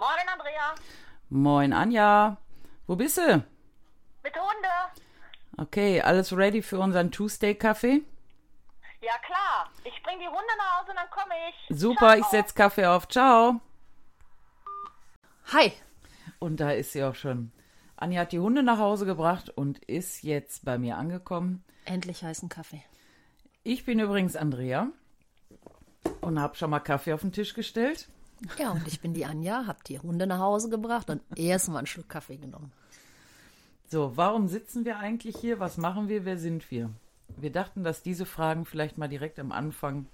Moin, Andrea. Moin, Anja. Wo bist du? Mit Hunde. Okay, alles ready für unseren Tuesday-Kaffee? Ja, klar. Ich bring die Hunde nach Hause und dann komme ich. Super, ich Ciao. setz Kaffee auf. Ciao. Hi. Und da ist sie auch schon. Anja hat die Hunde nach Hause gebracht und ist jetzt bei mir angekommen. Endlich heißen Kaffee. Ich bin übrigens Andrea und habe schon mal Kaffee auf den Tisch gestellt. Ja, und ich bin die Anja, hab die Hunde nach Hause gebracht und erstmal einen Schluck Kaffee genommen. So, warum sitzen wir eigentlich hier? Was machen wir? Wer sind wir? Wir dachten, dass diese Fragen vielleicht mal direkt am Anfang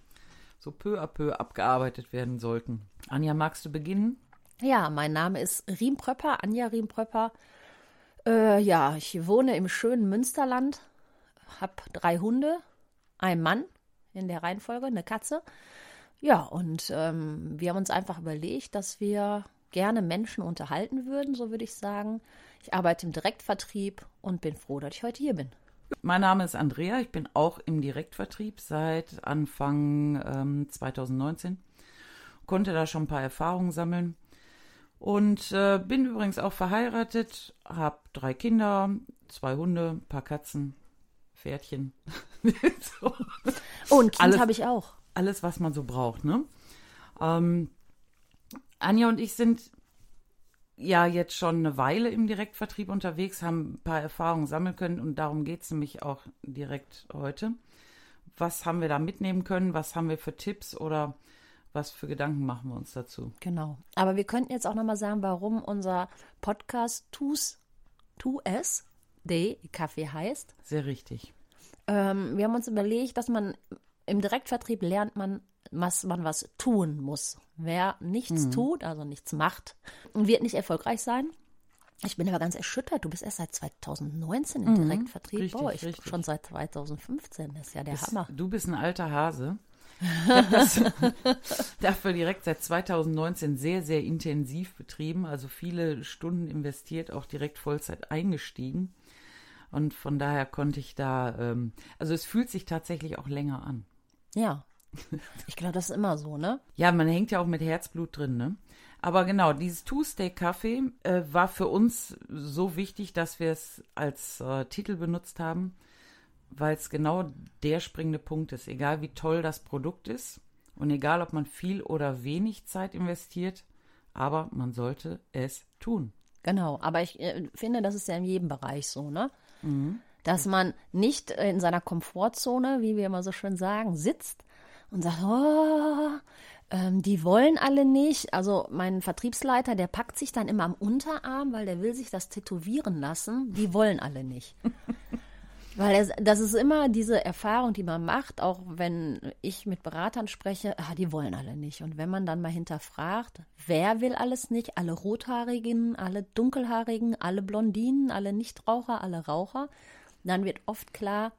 so peu à peu abgearbeitet werden sollten. Anja, magst du beginnen? Ja, mein Name ist Riempröpper, Anja Riempröpper. Äh, ja, ich wohne im schönen Münsterland, hab drei Hunde, ein Mann in der Reihenfolge, eine Katze. Ja, und ähm, wir haben uns einfach überlegt, dass wir gerne Menschen unterhalten würden, so würde ich sagen. Ich arbeite im Direktvertrieb und bin froh, dass ich heute hier bin. Mein Name ist Andrea, ich bin auch im Direktvertrieb seit Anfang ähm, 2019. Konnte da schon ein paar Erfahrungen sammeln und äh, bin übrigens auch verheiratet, habe drei Kinder, zwei Hunde, ein paar Katzen, Pferdchen. so. Oh, ein Kind habe ich auch. Alles, was man so braucht, ne? Ähm, Anja und ich sind ja jetzt schon eine Weile im Direktvertrieb unterwegs, haben ein paar Erfahrungen sammeln können und darum geht es nämlich auch direkt heute. Was haben wir da mitnehmen können? Was haben wir für Tipps oder was für Gedanken machen wir uns dazu? Genau. Aber wir könnten jetzt auch nochmal sagen, warum unser Podcast Tus, Tu es, D, Kaffee heißt. Sehr richtig. Ähm, wir haben uns überlegt, dass man im Direktvertrieb lernt man, was man was tun muss. Wer nichts tut, also nichts macht, wird nicht erfolgreich sein. Ich bin aber ganz erschüttert. Du bist erst seit 2019 im Direktvertrieb. richtig, Boah, ich richtig. schon seit 2015. Das ist ja der Hammer. Du bist ein alter Hase. Ich habe das dafür direkt seit 2019 sehr, sehr intensiv betrieben, also viele Stunden investiert, auch direkt Vollzeit eingestiegen. Und von daher konnte ich da, ähm, also es fühlt sich tatsächlich auch länger an. Ja. Ich glaube, das ist immer so, ne? Ja, man hängt ja auch mit Herzblut drin, ne? Aber genau, dieses Two-Steak-Kaffee äh, war für uns so wichtig, dass wir es als äh, Titel benutzt haben, weil es genau der springende Punkt ist. Egal wie toll das Produkt ist und egal ob man viel oder wenig Zeit investiert, aber man sollte es tun. Genau, aber ich äh, finde, das ist ja in jedem Bereich so, ne? Dass man nicht in seiner Komfortzone, wie wir immer so schön sagen, sitzt und sagt, oh, ähm, die wollen alle nicht. Also mein Vertriebsleiter, der packt sich dann immer am Unterarm, weil der will sich das tätowieren lassen. Die wollen alle nicht. Weil es, das ist immer diese Erfahrung, die man macht, auch wenn ich mit Beratern spreche, ah, die wollen alle nicht. Und wenn man dann mal hinterfragt, wer will alles nicht? Alle Rothaarigen, alle Dunkelhaarigen, alle Blondinen, alle Nichtraucher, alle Raucher, dann wird oft klar,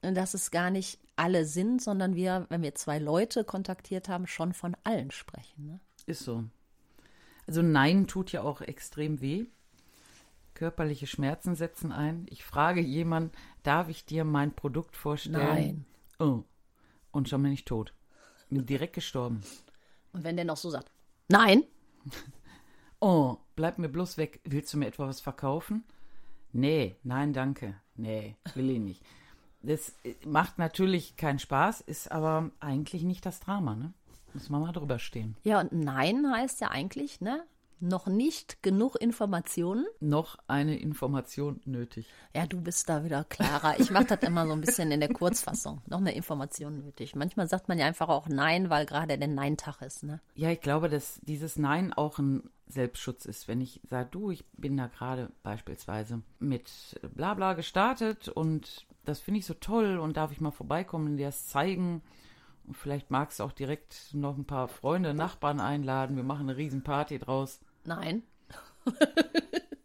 dass es gar nicht alle sind, sondern wir, wenn wir zwei Leute kontaktiert haben, schon von allen sprechen. Ne? Ist so. Also Nein tut ja auch extrem weh. Körperliche Schmerzen setzen ein. Ich frage jemanden, darf ich dir mein Produkt vorstellen? Nein. Oh. Und schon bin ich tot. Bin direkt gestorben. Und wenn der noch so sagt, nein, Oh, bleib mir bloß weg. Willst du mir etwa was verkaufen? Nee, nein, danke. Nee, will ich nicht. Das äh, macht natürlich keinen Spaß, ist aber eigentlich nicht das Drama, ne? Muss man mal drüber stehen. ja und nein heißt ja eigentlich, ne? Noch nicht genug Informationen. Noch eine Information nötig. Ja, du bist da wieder klarer. Ich mache das immer so ein bisschen in der Kurzfassung. Noch eine Information nötig. Manchmal sagt man ja einfach auch Nein, weil gerade der Nein-Tag ist. Ne? Ja, ich glaube, dass dieses Nein auch ein Selbstschutz ist. Wenn ich sage, du, ich bin da gerade beispielsweise mit Blabla gestartet und das finde ich so toll und darf ich mal vorbeikommen und dir das zeigen. Und vielleicht magst du auch direkt noch ein paar Freunde, Nachbarn einladen. Wir machen eine Riesenparty draus. Nein.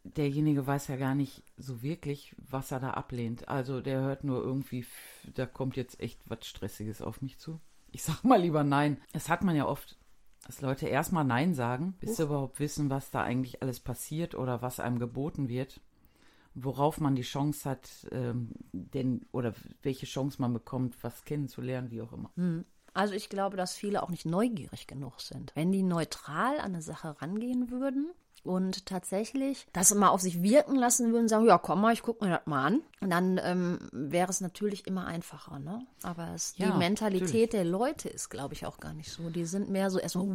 Derjenige weiß ja gar nicht so wirklich, was er da ablehnt. Also der hört nur irgendwie, da kommt jetzt echt was Stressiges auf mich zu. Ich sag mal lieber nein. Das hat man ja oft, dass Leute erstmal nein sagen, bis sie überhaupt wissen, was da eigentlich alles passiert oder was einem geboten wird. Worauf man die Chance hat, ähm, denn, oder welche Chance man bekommt, was kennenzulernen, wie auch immer. Also ich glaube, dass viele auch nicht neugierig genug sind. Wenn die neutral an eine Sache rangehen würden und tatsächlich das mal auf sich wirken lassen würden, sagen, ja, komm mal, ich guck mir das mal an. Und dann ähm, wäre es natürlich immer einfacher, ne? Aber es, Ja, die Mentalität natürlich. der Leute ist, glaube ich, auch gar nicht so. Die sind mehr so erstmal,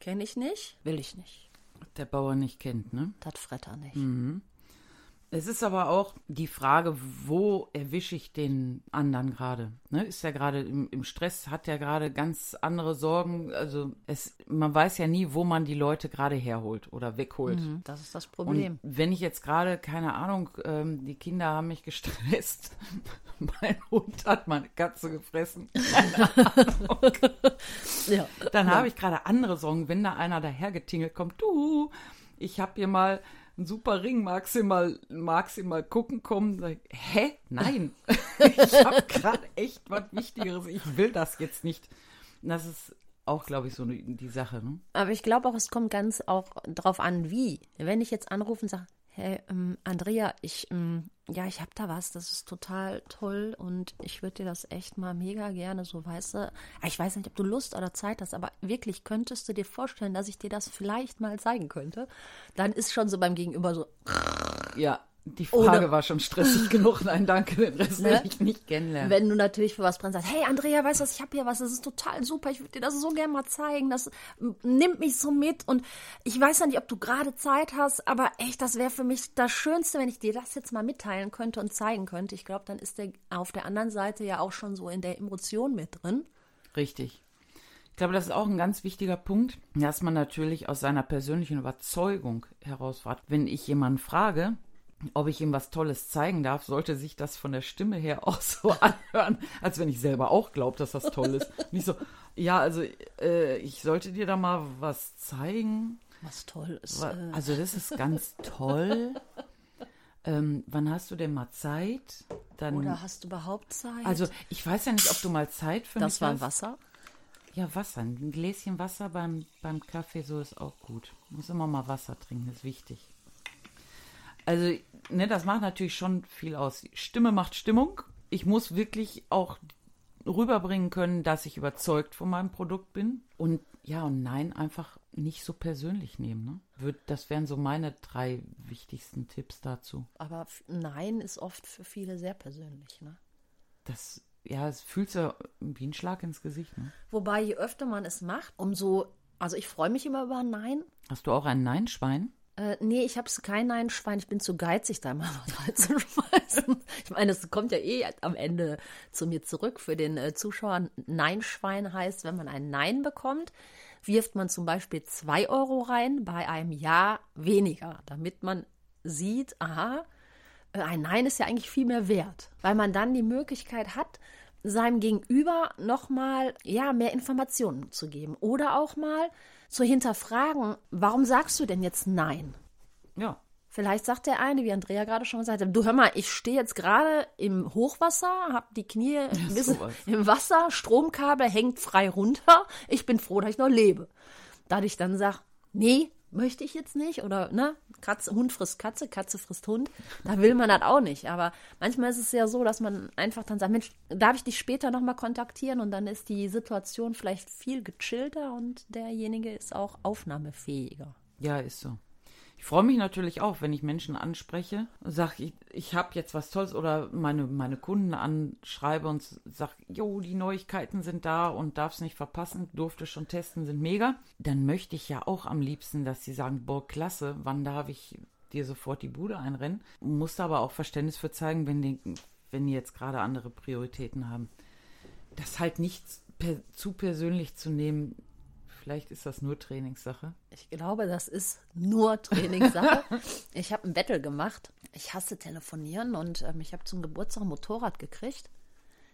kenne ich nicht, will ich nicht. Der Bauer nicht kennt, ne? Das Fretter nicht. Es ist aber auch die Frage, wo erwische ich den anderen gerade? Ne? Ist er gerade im, im Stress? Hat er gerade ganz andere Sorgen? Also es, man weiß ja nie, wo man die Leute gerade herholt oder wegholt. Mhm, Das ist das Problem. Und wenn ich jetzt gerade, keine Ahnung, ähm, die Kinder haben mich gestresst, mein Hund hat meine Katze gefressen, ja. dann habe ich gerade andere Sorgen, wenn da einer dahergetingelt kommt, du, ich habe hier mal einen super Ring, magst du mal, magst du mal gucken kommen? Sag Hä? Nein, ich habe gerade echt was Wichtigeres, ich will das jetzt nicht. Und Das ist auch, glaube ich, so die die Sache. Ne? Aber ich glaube auch, es kommt ganz auch drauf an, wie. Wenn ich jetzt anrufe und sage, hey, ähm, Andrea, ich, ähm, ja, ich habe da was, das ist total toll und ich würde dir das echt mal mega gerne so, weißt du, ich weiß nicht, ob du Lust oder Zeit hast, aber wirklich könntest du dir vorstellen, dass ich dir das vielleicht mal zeigen könnte, dann ist schon so beim Gegenüber so, Ja, die Frage Ohne- war schon stressig genug. Nein, danke, den Rest will Ne? ich nicht kennenlernen. Wenn du natürlich für was brennst, sagst, hey Andrea, weißt du was, ich habe hier was, das ist total super, ich würde dir das so gerne mal zeigen, das nimmt mich so mit und ich weiß ja nicht, ob du gerade Zeit hast, aber echt, das wäre für mich das Schönste, wenn ich dir das jetzt mal mitteilen könnte und zeigen könnte. Ich glaube, dann ist der auf der anderen Seite ja auch schon so in der Emotion mit drin. Richtig. Ich glaube, das ist auch ein ganz wichtiger Punkt, dass man natürlich aus seiner persönlichen Überzeugung herausfahrt. Wenn ich jemanden frage, ob ich ihm was Tolles zeigen darf, sollte sich das von der Stimme her auch so anhören, als wenn ich selber auch glaube, dass das toll ist. Nicht so, ja, also äh, ich sollte dir da mal was zeigen. Was toll ist. Äh, Also das ist ganz toll. Ähm, wann hast du denn mal Zeit? Dann, oder hast du überhaupt Zeit? also ich weiß ja nicht, ob du mal Zeit für das mich war hast. Wasser. Ja, Wasser. Ein Gläschen Wasser beim, beim Kaffee, so ist auch gut. Muss immer mal Wasser trinken, ist wichtig. Also, ne, das macht natürlich schon viel aus. Stimme macht Stimmung. Ich muss wirklich auch rüberbringen können, dass ich überzeugt von meinem Produkt bin. Und ja und nein, einfach nicht so persönlich nehmen. Ne? Würd- Das wären so meine drei wichtigsten Tipps dazu. Aber Nein ist oft für viele sehr persönlich. Ne? Das, ja, es fühlt sich ja wie ein Schlag ins Gesicht. Ne? Wobei, je öfter man es macht, umso. Also, ich freue mich immer über ein Nein. Hast du auch ein Nein-Schwein? Äh, nee, ich habe kein Nein-Schwein. Ich bin zu geizig, da mal was reinzuschmeißen. Ich meine, es kommt ja eh am Ende zu mir zurück. Für den äh, Zuschauer Nein-Schwein heißt, wenn man ein Nein bekommt, wirft man zum Beispiel zwei Euro rein, bei einem Ja weniger, damit man sieht, aha, äh, ein Nein ist ja eigentlich viel mehr wert, weil man dann die Möglichkeit hat, seinem Gegenüber nochmal ja, mehr Informationen zu geben oder auch mal zu hinterfragen, warum sagst du denn jetzt Nein? Ja. Vielleicht sagt der eine, wie Andrea gerade schon gesagt hat, du hör mal, ich stehe jetzt gerade im Hochwasser, habe die Knie sowas. im Wasser, Stromkabel hängt frei runter, ich bin froh, dass ich noch lebe. Da ich dann sage, nee, möchte ich jetzt nicht oder ne, Katze, Hund frisst Katze, Katze frisst Hund, da will man das auch nicht. Aber manchmal ist es ja so, dass man einfach dann sagt, Mensch, darf ich dich später nochmal kontaktieren und dann ist die Situation vielleicht viel gechillter und derjenige ist auch aufnahmefähiger. Ja, ist so. Ich freue mich natürlich auch, wenn ich Menschen anspreche und sage, ich, ich habe jetzt was Tolles oder meine, meine Kunden anschreibe und sage, jo, die Neuigkeiten sind da und darf es nicht verpassen, durfte schon testen, sind mega. Dann möchte ich ja auch am liebsten, dass sie sagen, boah, klasse, wann darf ich dir sofort die Bude einrennen? Muss da aber auch Verständnis für zeigen, wenn die, wenn die jetzt gerade andere Prioritäten haben. Das halt nicht per, zu persönlich zu nehmen, vielleicht ist das nur Trainingssache. Ich glaube, das ist nur Trainingssache. ich habe ein Battle gemacht. Ich hasse telefonieren und ähm, ich habe zum Geburtstag ein Motorrad gekriegt.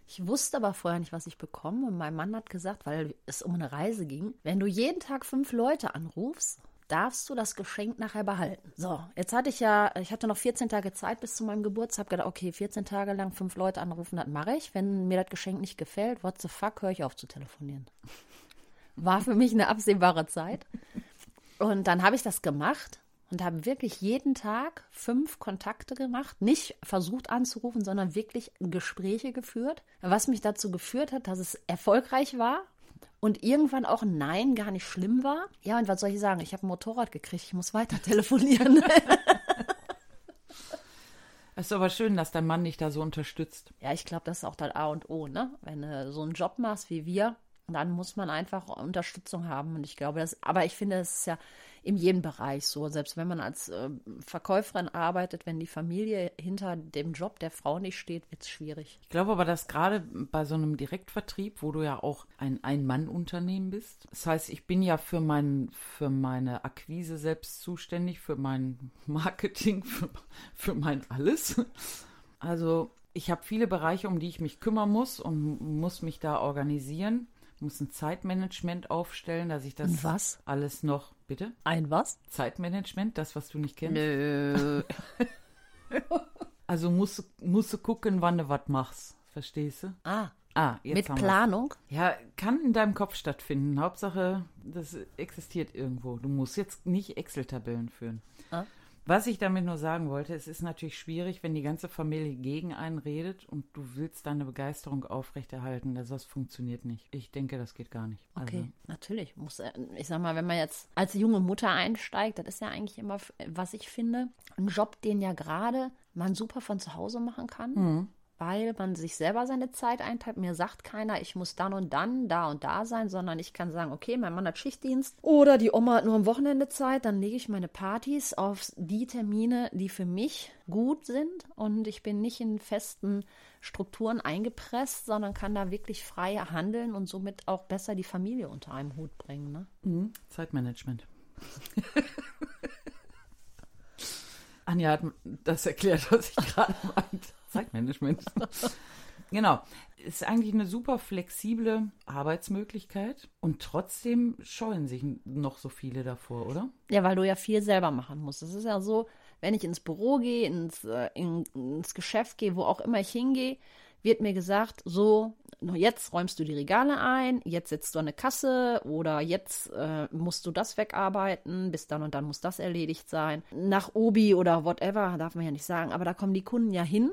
Ich wusste aber vorher nicht, was ich bekomme. Und mein Mann hat gesagt, weil es um eine Reise ging, wenn du jeden Tag fünf Leute anrufst, darfst du das Geschenk nachher behalten. So, jetzt hatte ich ja, ich hatte noch 14 Tage Zeit bis zu meinem Geburtstag. Hab gedacht, okay, 14 Tage lang fünf Leute anrufen, das mache ich. Wenn mir das Geschenk nicht gefällt, what the fuck, höre ich auf zu telefonieren. War für mich eine absehbare Zeit. Und dann habe ich das gemacht. und habe wirklich jeden Tag fünf Kontakte gemacht, nicht versucht anzurufen, sondern wirklich Gespräche geführt, was mich dazu geführt hat, dass es erfolgreich war und irgendwann auch ein Nein gar nicht schlimm war. Ja, und was soll ich sagen? Ich habe ein Motorrad gekriegt, ich muss weiter telefonieren. Es ist aber schön, dass dein Mann dich da so unterstützt. Ja, ich glaube, das ist auch das A und O, ne? Wenn du so einen Job machst wie wir, dann muss man einfach Unterstützung haben. Und ich glaube, das, aber ich finde, es ist ja in jedem Bereich so. Selbst wenn man als äh, Verkäuferin arbeitet, wenn die Familie hinter dem Job der Frau nicht steht, wird es schwierig. Ich glaube aber, dass gerade bei so einem Direktvertrieb, wo du ja auch ein Ein-Mann-Unternehmen bist, das heißt, ich bin ja für, mein, für meine Akquise selbst zuständig, für mein Marketing, für, für mein alles. Also ich habe viele Bereiche, um die ich mich kümmern muss und muss mich da organisieren muss ein Zeitmanagement aufstellen, dass ich das Ein was? alles noch. Bitte? Ein was? Zeitmanagement, das, was du nicht kennst. Nö. Also musst, du- musst du gucken, wann du was machst. Verstehst du? ah, Ah, jetzt mit wir's. Planung? Ja, kann in deinem Kopf stattfinden. Hauptsache, das existiert irgendwo. Du musst jetzt nicht Excel-Tabellen führen. Ah. Was ich damit nur sagen wollte, es ist natürlich schwierig, wenn die ganze Familie gegen einen redet und du willst deine Begeisterung aufrechterhalten. Also das funktioniert nicht. Ich denke, das geht gar nicht. Okay, Also, natürlich. Muss, äh, ich sag mal, wenn man jetzt als junge Mutter einsteigt, das ist ja eigentlich immer, was ich finde, ein Job, den ja gerade man super von zu Hause machen kann. Weil man sich selber seine Zeit einteilt. Mir sagt keiner, ich muss dann und dann, da und da sein, sondern ich kann sagen, okay, mein Mann hat Schichtdienst oder die Oma hat nur am Wochenende Zeit, dann lege ich meine Partys auf die Termine, die für mich gut sind und ich bin nicht in festen Strukturen eingepresst, sondern kann da wirklich frei handeln und somit auch besser die Familie unter einem Hut bringen. Ne? mhm, Zeitmanagement. Anja hat das erklärt, was ich gerade meinte. Zeitmanagement. Genau. Ist eigentlich eine super flexible Arbeitsmöglichkeit und trotzdem scheuen sich noch so viele davor, oder? Ja, weil du ja viel selber machen musst. Es ist ja so, wenn ich ins Büro gehe, ins, äh, in, ins Geschäft gehe, wo auch immer ich hingehe, wird mir gesagt, so, jetzt räumst du die Regale ein, jetzt setzt du eine Kasse oder jetzt äh, musst du das wegarbeiten, bis dann und dann muss das erledigt sein. Nach Obi oder whatever, darf man ja nicht sagen, aber da kommen die Kunden ja hin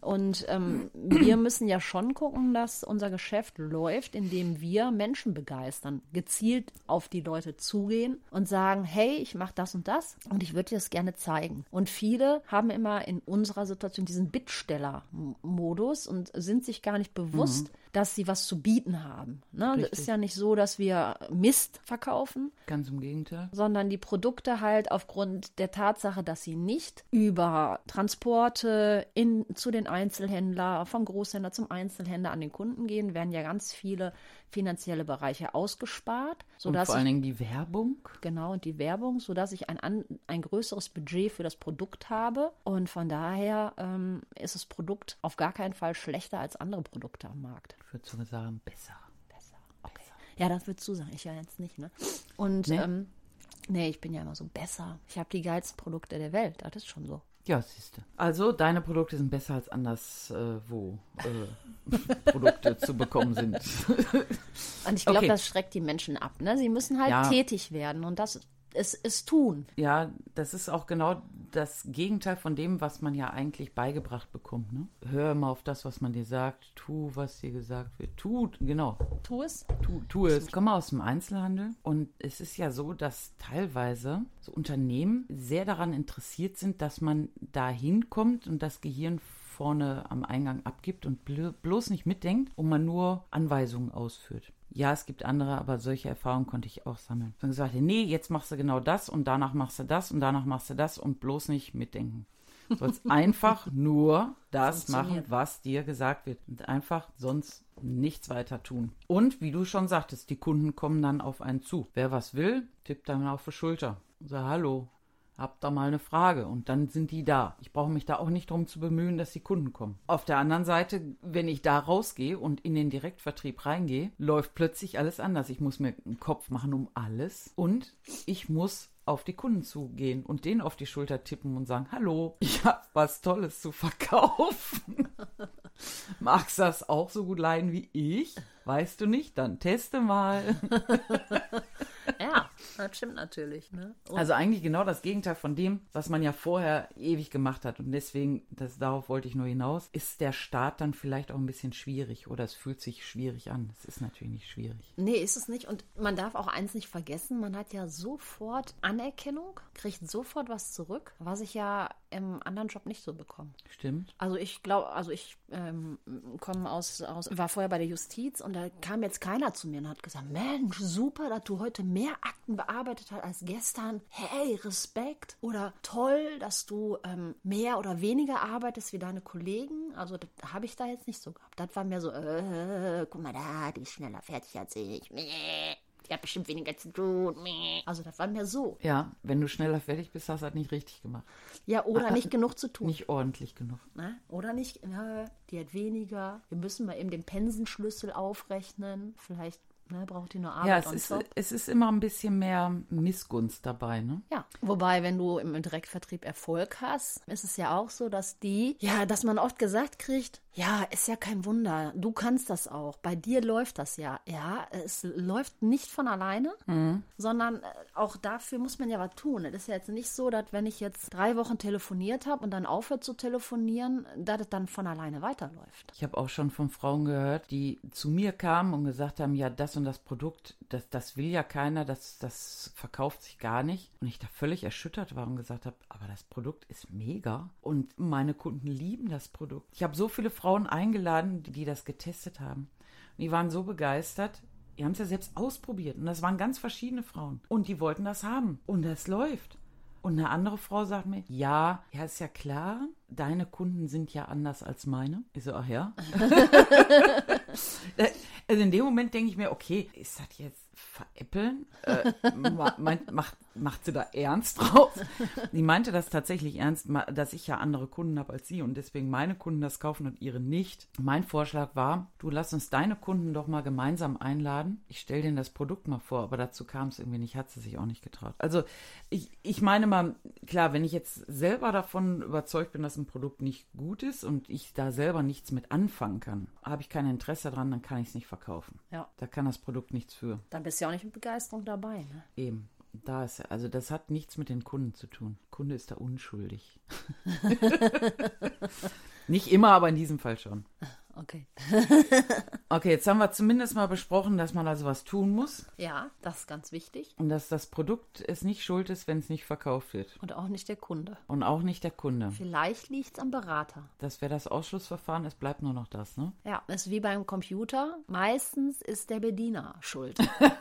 und ähm, wir müssen ja schon gucken, dass unser Geschäft läuft, indem wir Menschen begeistern, gezielt auf die Leute zugehen und sagen, hey, ich mache das und das und ich würde dir das gerne zeigen. Und viele haben immer in unserer Situation diesen Bittsteller-Modus und sind sich gar nicht bewusst, dass sie was zu bieten haben. Ne? Das ist ja nicht so, dass wir Mist verkaufen, Ganz im Gegenteil. sondern die Produkte halt aufgrund der Tatsache, dass sie nicht über Transporte in, zu den Einzelhändler, vom Großhändler zum Einzelhändler an den Kunden gehen, werden ja ganz viele finanzielle Bereiche ausgespart, Und sodass vor allen Dingen die Werbung. genau und die Werbung, sodass ich ein, an, ein größeres Budget für das Produkt habe und von daher ähm, ist das Produkt auf gar keinen Fall schlechter als andere Produkte am Markt. Ich würde sogar sagen, besser. Besser. Okay. Ja, das würdest du sagen. Ich ja jetzt nicht, ne? Und Nee. ähm, nee, ich bin ja immer so besser. Ich habe die geilsten Produkte der Welt. Das ist schon so. Ja, siehst du. Also, deine Produkte sind besser als anders, äh, wo äh, Produkte zu bekommen sind. Und ich glaube, Okay. das schreckt die Menschen ab. Ne? Sie müssen halt Ja. tätig werden und das ist, ist tun. Ja, das ist auch genau das Gegenteil von dem, was man ja eigentlich beigebracht bekommt. Ne? Hör immer auf das, was man dir sagt. Tu, was dir gesagt wird. Tu, genau. Tu es. Tu, tu es. Ich komme aus dem Einzelhandel und es ist ja so, dass teilweise so Unternehmen sehr daran interessiert sind, dass man da hinkommt und das Gehirn vorne am Eingang abgibt und blo- bloß nicht mitdenkt und man nur Anweisungen ausführt. Ja, es gibt andere, aber solche Erfahrungen konnte ich auch sammeln. Dann gesagt, nee, jetzt machst du genau das und danach machst du das und danach machst du das und bloß nicht mitdenken. Du sollst einfach nur das machen, was dir gesagt wird. Und einfach sonst nichts weiter tun. Und wie du schon sagtest, die Kunden kommen dann auf einen zu. Wer was will, tippt dann auf die Schulter. und sagt, hallo, habt da mal eine Frage. Und dann sind die da. Ich brauche mich da auch nicht drum zu bemühen, dass die Kunden kommen. Auf der anderen Seite, wenn ich da rausgehe und in den Direktvertrieb reingehe, läuft plötzlich alles anders. Ich muss mir einen Kopf machen um alles. Und ich muss auf die Kunden zugehen und denen auf die Schulter tippen und sagen, hallo, ich habe was Tolles zu verkaufen. Magst das auch so gut leiden wie ich? Weißt du nicht? Dann teste mal. Das stimmt natürlich. Ne? Also eigentlich genau das Gegenteil von dem, was man ja vorher ewig gemacht hat. Und deswegen, das, darauf wollte ich nur hinaus, ist der Start dann vielleicht auch ein bisschen schwierig oder es fühlt sich schwierig an. Es ist natürlich nicht schwierig. Nee, ist es nicht. Und man darf auch eins nicht vergessen, man hat ja sofort Anerkennung, kriegt sofort was zurück, was ich ja im anderen Job nicht so bekomme. Stimmt. Also ich glaube, also ich ähm, komme aus, aus, war vorher bei der Justiz und da kam jetzt keiner zu mir und hat gesagt, Mensch, super, dass du heute mehr Akten bearbeitet hast als gestern. Hey, Respekt. Oder toll, dass du ähm, mehr oder weniger arbeitest wie deine Kollegen. Also das habe ich da jetzt nicht so gehabt. Das war mir so, äh, guck mal da, die ist schneller fertig als ich. Meh. Die hat bestimmt weniger zu tun. Also das war mir so. Ja, wenn du schneller fertig bist, hast du das nicht richtig gemacht. Ja, oder nicht genug zu tun. Nicht ordentlich genug. Ne? Oder nicht, ja, die hat weniger. Wir müssen mal eben den Pensenschlüssel aufrechnen. Vielleicht ne, braucht die nur Arbeit Ja, es ist, top. es ist immer ein bisschen mehr Missgunst dabei, ne? Ja, wobei, wenn du im Direktvertrieb Erfolg hast, ist es ja auch so, dass die, ja, dass man oft gesagt kriegt, ja, ist ja kein Wunder, du kannst das auch, bei dir läuft das ja. Ja, es läuft nicht von alleine, sondern äh, auch dafür muss man ja was tun. Es ist ja jetzt nicht so, dass wenn ich jetzt drei Wochen telefoniert habe und dann aufhört zu telefonieren, dass es dann von alleine weiterläuft. Ich habe auch schon von Frauen gehört, die zu mir kamen und gesagt haben, ja, das und das Produkt, das, das will ja keiner, das, das verkauft sich gar nicht. Und ich da völlig erschüttert war und gesagt habe, aber das Produkt ist mega und meine Kunden lieben das Produkt. Ich habe so viele Frauen eingeladen, die, die das getestet haben. Und die waren so begeistert. Die haben es ja selbst ausprobiert. Und das waren ganz verschiedene Frauen. Und die wollten das haben. Und das läuft. Und eine andere Frau sagt mir, ja, ja, ist ja klar, deine Kunden sind ja anders als meine. Ich so, ach ja. also in dem Moment denke ich mir, okay, ist das jetzt veräppeln? Äh, meint, macht, macht sie da ernst drauf? Die meinte das tatsächlich ernst, dass ich ja andere Kunden habe als sie und deswegen meine Kunden das kaufen und ihre nicht. Mein Vorschlag war, du lass uns deine Kunden doch mal gemeinsam einladen. Ich stelle denen das Produkt mal vor, aber dazu kam es irgendwie nicht, hat sie sich auch nicht getraut. Also ich, ich meine mal, klar, wenn ich jetzt selber davon überzeugt bin, dass ein Produkt nicht gut ist und ich da selber nichts mit anfangen kann, habe ich kein Interesse dran, dann kann ich es nicht verkaufen. Ja. Da kann das Produkt nichts für. Dann bist ja auch nicht mit Begeisterung dabei. Ne? Eben. Da ist, also das hat nichts mit den Kunden zu tun. Kunde ist da unschuldig. Nicht immer, aber in diesem Fall schon. Okay. Okay, jetzt haben wir zumindest mal besprochen, dass man also was tun muss Ja, das ist ganz wichtig. und dass das Produkt es nicht schuld ist, wenn es nicht verkauft wird. Und auch nicht der Kunde. Und auch nicht der Kunde. Vielleicht liegt es am Berater. Das wäre das Ausschlussverfahren, es bleibt nur noch das, ne? Ja, ist wie beim Computer. Meistens ist der Bediener schuld.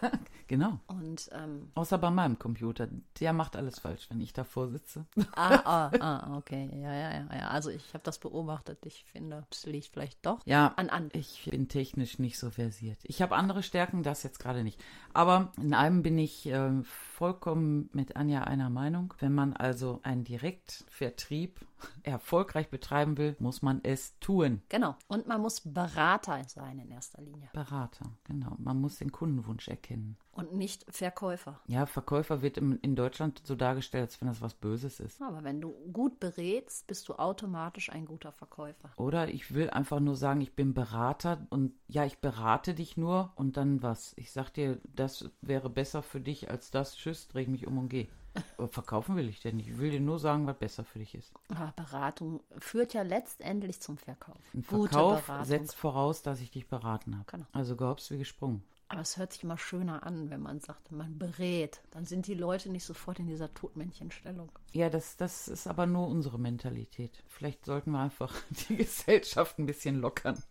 Genau. Und ähm, Außer bei meinem Computer. Der macht alles falsch, wenn ich davor sitze. ah, ah, ah, okay. Ja, ja, ja, ja. Also ich habe das beobachtet. Ich finde, es liegt vielleicht doch Ja, an an. ich bin technisch nicht so versiert. Ich habe andere Stärken, das jetzt gerade nicht. Aber in einem bin ich äh, vollkommen mit Anja einer Meinung. Wenn man also einen Direktvertrieb erfolgreich betreiben will, muss man es tun. Genau. Und man muss Berater sein in erster Linie. Berater, genau. Man muss den Kundenwunsch erkennen. Und nicht Verkäufer. Ja, Verkäufer wird im, in Deutschland so dargestellt, als wenn das was Böses ist. Aber wenn du gut berätst, bist du automatisch ein guter Verkäufer. Oder ich will einfach nur sagen, ich bin Berater und ja, ich berate dich nur und dann was. Ich sag dir, das wäre besser für dich als das. Tschüss, dreh ich mich um und geh. Aber verkaufen will ich dir nicht. Ich will dir nur sagen, was besser für dich ist. Aber Beratung führt ja letztendlich zum Verkauf. Ein Verkauf setzt voraus, dass ich dich beraten habe. Genau. Also gehopst wie gesprungen. Aber es hört sich immer schöner an, wenn man sagt, man berät. Dann sind die Leute nicht sofort in dieser Todmännchenstellung. Ja, das, das ist aber nur unsere Mentalität. Vielleicht sollten wir einfach die Gesellschaft ein bisschen lockern.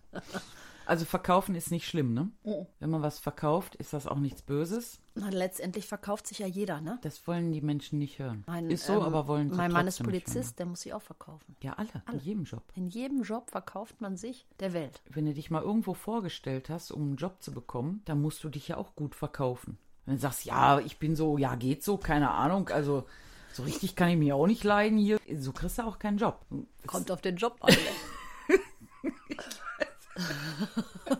Also verkaufen ist nicht schlimm, ne? Wenn man was verkauft, ist das auch nichts Böses. Na, letztendlich verkauft sich ja jeder, ne? Das wollen die Menschen nicht hören. Mein, ist so, ähm, aber wollen sie Mein Mann ist nicht Polizist, der muss sich auch verkaufen. Ja, alle, in jedem Job. In jedem Job verkauft man sich der Welt. Wenn du dich mal irgendwo vorgestellt hast, um einen Job zu bekommen, dann musst du dich ja auch gut verkaufen. Wenn du sagst, ja, ich bin so, ja, geht so, keine Ahnung, also so richtig kann ich mich auch nicht leiden hier. So kriegst du auch keinen Job. Kommt auf den Job an.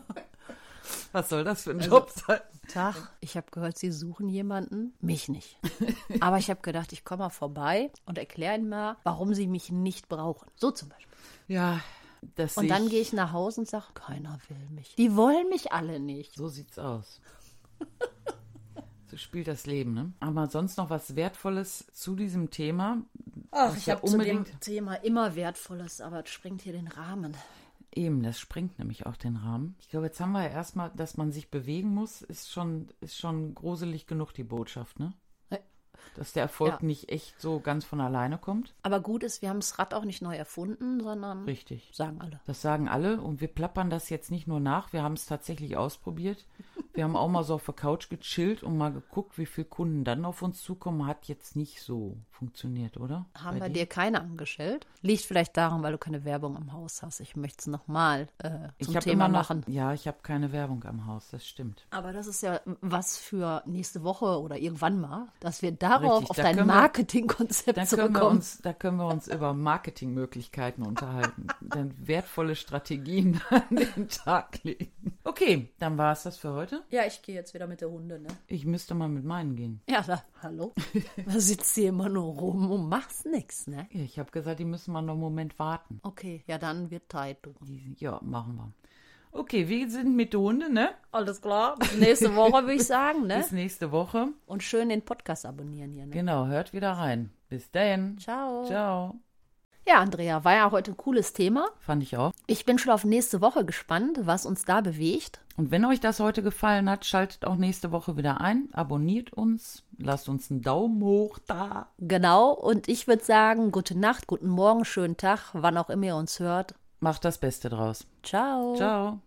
Was soll das für ein Job sein? Tag, ich habe gehört, Sie suchen jemanden. Mich nicht. Aber ich habe gedacht, ich komme mal vorbei und erkläre Ihnen mal, warum Sie mich nicht brauchen. So zum Beispiel. Ja, das Und dann ich- gehe ich nach Hause und sage, keiner will mich. Die wollen mich alle nicht. So sieht's aus. So spielt das Leben, ne? Aber sonst noch was Wertvolles zu diesem Thema? Ach, ich wir habe zu dem unbedingt- Thema immer Wertvolles, aber es sprengt hier den Rahmen. Eben, das sprengt nämlich auch den Rahmen. Ich glaube, jetzt haben wir ja erstmal, dass man sich bewegen muss, ist schon, ist schon gruselig genug, die Botschaft, ne? Dass der Erfolg Ja. nicht echt so ganz von alleine kommt. Aber gut ist, wir haben das Rad auch nicht neu erfunden, sondern Richtig. sagen alle. Das sagen alle und wir plappern das jetzt nicht nur nach, wir haben es tatsächlich ausprobiert. Wir haben auch mal so auf der Couch gechillt und mal geguckt, wie viele Kunden dann auf uns zukommen. Hat jetzt nicht so funktioniert, oder? Haben Bei wir dir? dir keine angestellt? Liegt vielleicht daran, weil du keine Werbung im Haus hast. Ich möchte es nochmal äh, Ich zum habe Thema immer noch, machen. ja, ich habe keine Werbung am Haus, das stimmt. Aber das ist ja was für nächste Woche oder irgendwann mal, dass wir darauf Richtig, auf da dein Marketingkonzept Da können, wir zurückkommen. uns, da können wir uns über Marketingmöglichkeiten unterhalten. Dann wertvolle Strategien an den Tag legen. Okay, dann war es das für heute. Ja, ich gehe jetzt wieder mit der Hunde, ne? Ich müsste mal mit meinen gehen. Ja, da, hallo? da sitzt hier immer nur rum und machst nix, ne? Ja, Ich habe gesagt, die müssen mal noch einen Moment warten. Okay, ja, dann wird Zeit. Die, ja, machen wir. Okay, wir sind mit der Hunde, ne? Alles klar. Bis nächste Woche, würde ich sagen, ne? Bis nächste Woche. Und schön den Podcast abonnieren hier, ne? Genau, hört wieder rein. Bis dahin. Ciao. Ciao. Ja, Andrea, war ja heute ein cooles Thema. Fand ich auch. Ich bin schon auf nächste Woche gespannt, was uns da bewegt. Und wenn euch das heute gefallen hat, schaltet auch nächste Woche wieder ein. Abonniert uns. Lasst uns einen Daumen hoch da. Genau. Und ich würde sagen, gute Nacht, guten Morgen, schönen Tag, wann auch immer ihr uns hört. Macht das Beste draus. Ciao. Ciao.